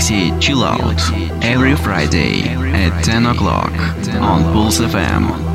Galaxy Chill Out every Friday at 10 o'clock on Pulse FM.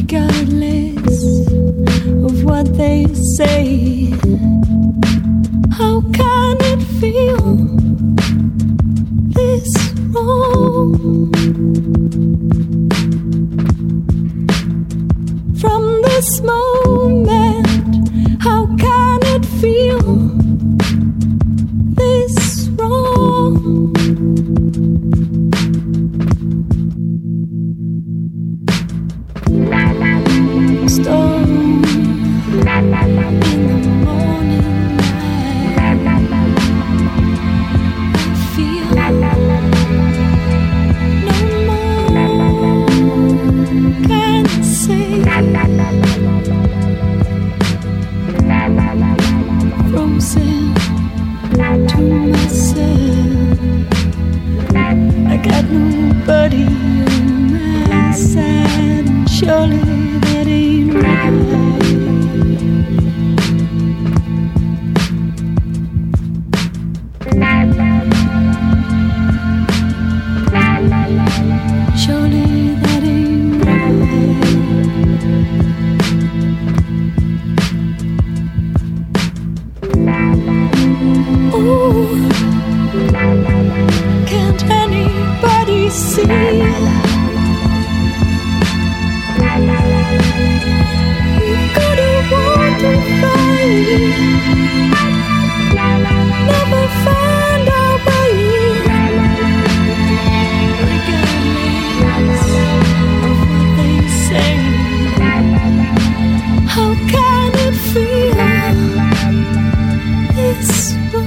regardless of what they say. How can it feel this wrong? From the smoke.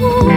Ooh.